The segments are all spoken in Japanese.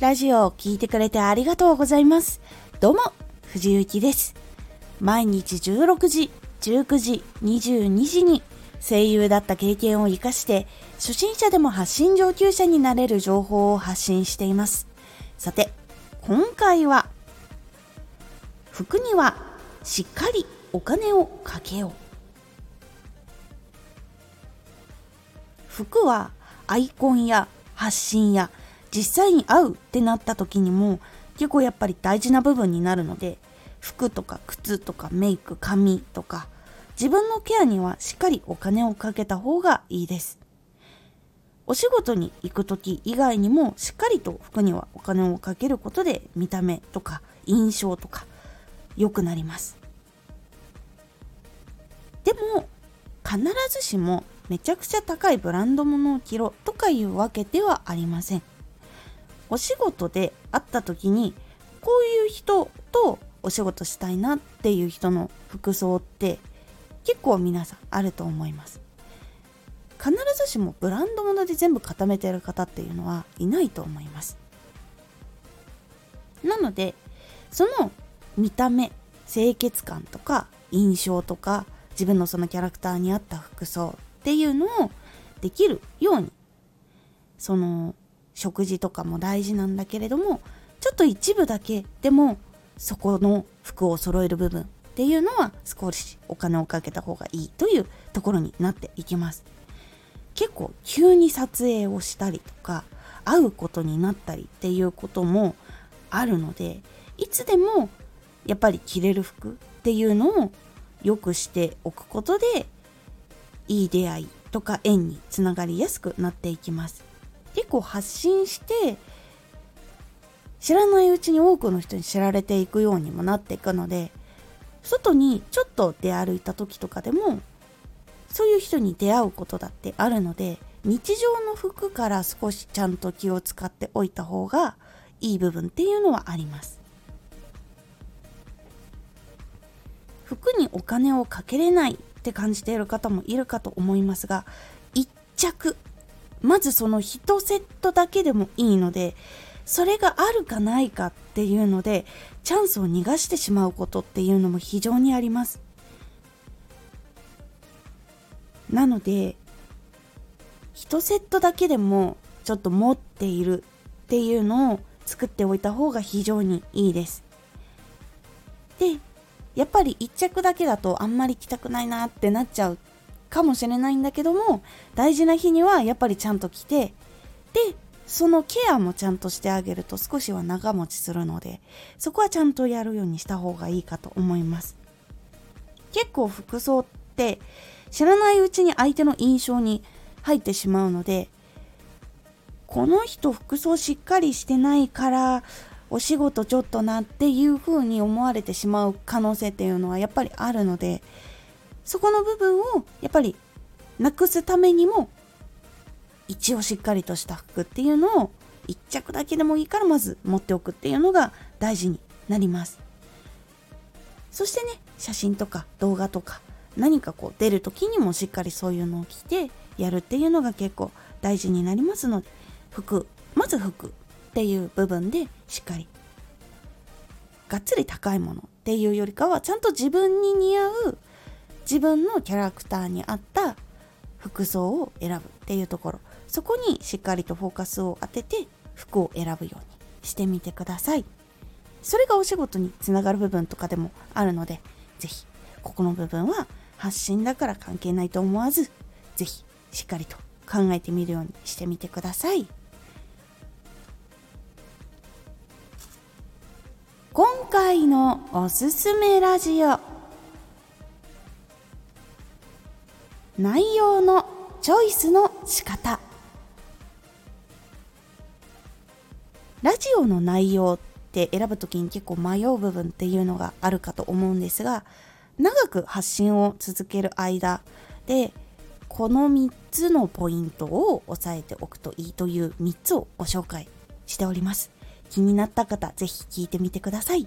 ラジオを聴いてくれてありがとうございます。どうも、藤幸です。毎日16時、19時、22時に声優だった経験を活かして初心者でも発信上級者になれる情報を発信しています。さて、今回は服にはしっかりお金をかけよう。服はアイコンや発信や実際に会うってなった時にも結構やっぱり大事な部分になるので服とか靴とかメイク髪とか自分のケアにはしっかりお金をかけた方がいいです。お仕事に行く時以外にもしっかりと服にはお金をかけることで見た目とか印象とか良くなります。でも必ずしもめちゃくちゃ高いブランド物を着ろとかいうわけではありません。お仕事で会った時にこういう人とお仕事したいなっていう人の服装って結構皆さんあると思います。必ずしもブランド物で全部固めてる方っていうのはいないと思います。なのでその見た目清潔感とか印象とか自分のそのキャラクターに合った服装っていうのをできるようにその食事とかも大事なんだけれどもちょっと一部だけでもそこの服を揃える部分っていうのは少しお金をかけた方がいいというところになっていきます。結構急に撮影をしたりとか会うことになったりっていうこともあるのでいつでもやっぱり着れる服っていうのを良くしておくことでいい出会いとか縁につながりやすくなっていきます。結構発信して知らないうちに多くの人に知られていくようにもなっていくので外にちょっと出歩いた時とかでもそういう人に出会うことだってあるので日常の服から少しちゃんと気を使っておいた方がいい部分っていうのはあります。服にお金をかけれないって感じている方もいるかと思いますが1着まずその1セットだけでもいいのでそれがあるかないかっていうのでチャンスを逃がしてしまうことっていうのも非常にあります。なので1セットだけでもちょっと持っているっていうのを作っておいた方が非常にいいです。でやっぱり1着だけだとあんまり着たくないなってなっちゃうかもしれないんだけども大事な日にはやっぱりちゃんと着てでそのケアもちゃんとしてあげると少しは長持ちするのでそこはちゃんとやるようにした方がいいかと思います。結構服装って知らないうちに相手の印象に入ってしまうのでこの人服装しっかりしてないからお仕事ちょっとなっていう風に思われてしまう可能性っていうのはやっぱりあるのでそこの部分をやっぱりなくすためにも一応しっかりとした服っていうのを1着だけでもいいからまず持っておくっていうのが大事になります。そしてね写真とか動画とか何かこう出る時にもしっかりそういうのを着てやるっていうのが結構大事になりますので服まず服っていう部分でしっかりがっつり高いものっていうよりかはちゃんと自分に似合う自分のキャラクターに合った服装を選ぶっていうところ。そこにしっかりとフォーカスを当てて服を選ぶようにしてみてください。それがお仕事につながる部分とかでもあるので是非ここの部分は発信だから関係ないと思わず是非しっかりと考えてみるようにしてみてください。今回のおすすめラジオ。内容のチョイスの仕方。ラジオの内容って選ぶ時に結構迷う部分っていうのがあるかと思うんですが長く発信を続ける間でこの3つのポイントを押さえておくといいという3つをご紹介しております。気になった方ぜひ聞いてみてください。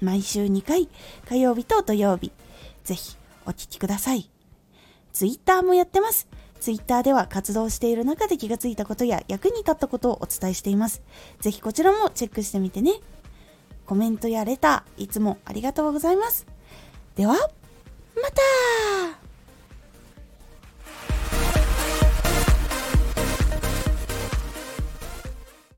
毎週2回、火曜日と土曜日。ぜひお聴きください。ツイッターもやってます。ツイッターでは活動している中で気がついたことや役に立ったことをお伝えしています。ぜひこちらもチェックしてみてね。コメントやレター、いつもありがとうございます。では、また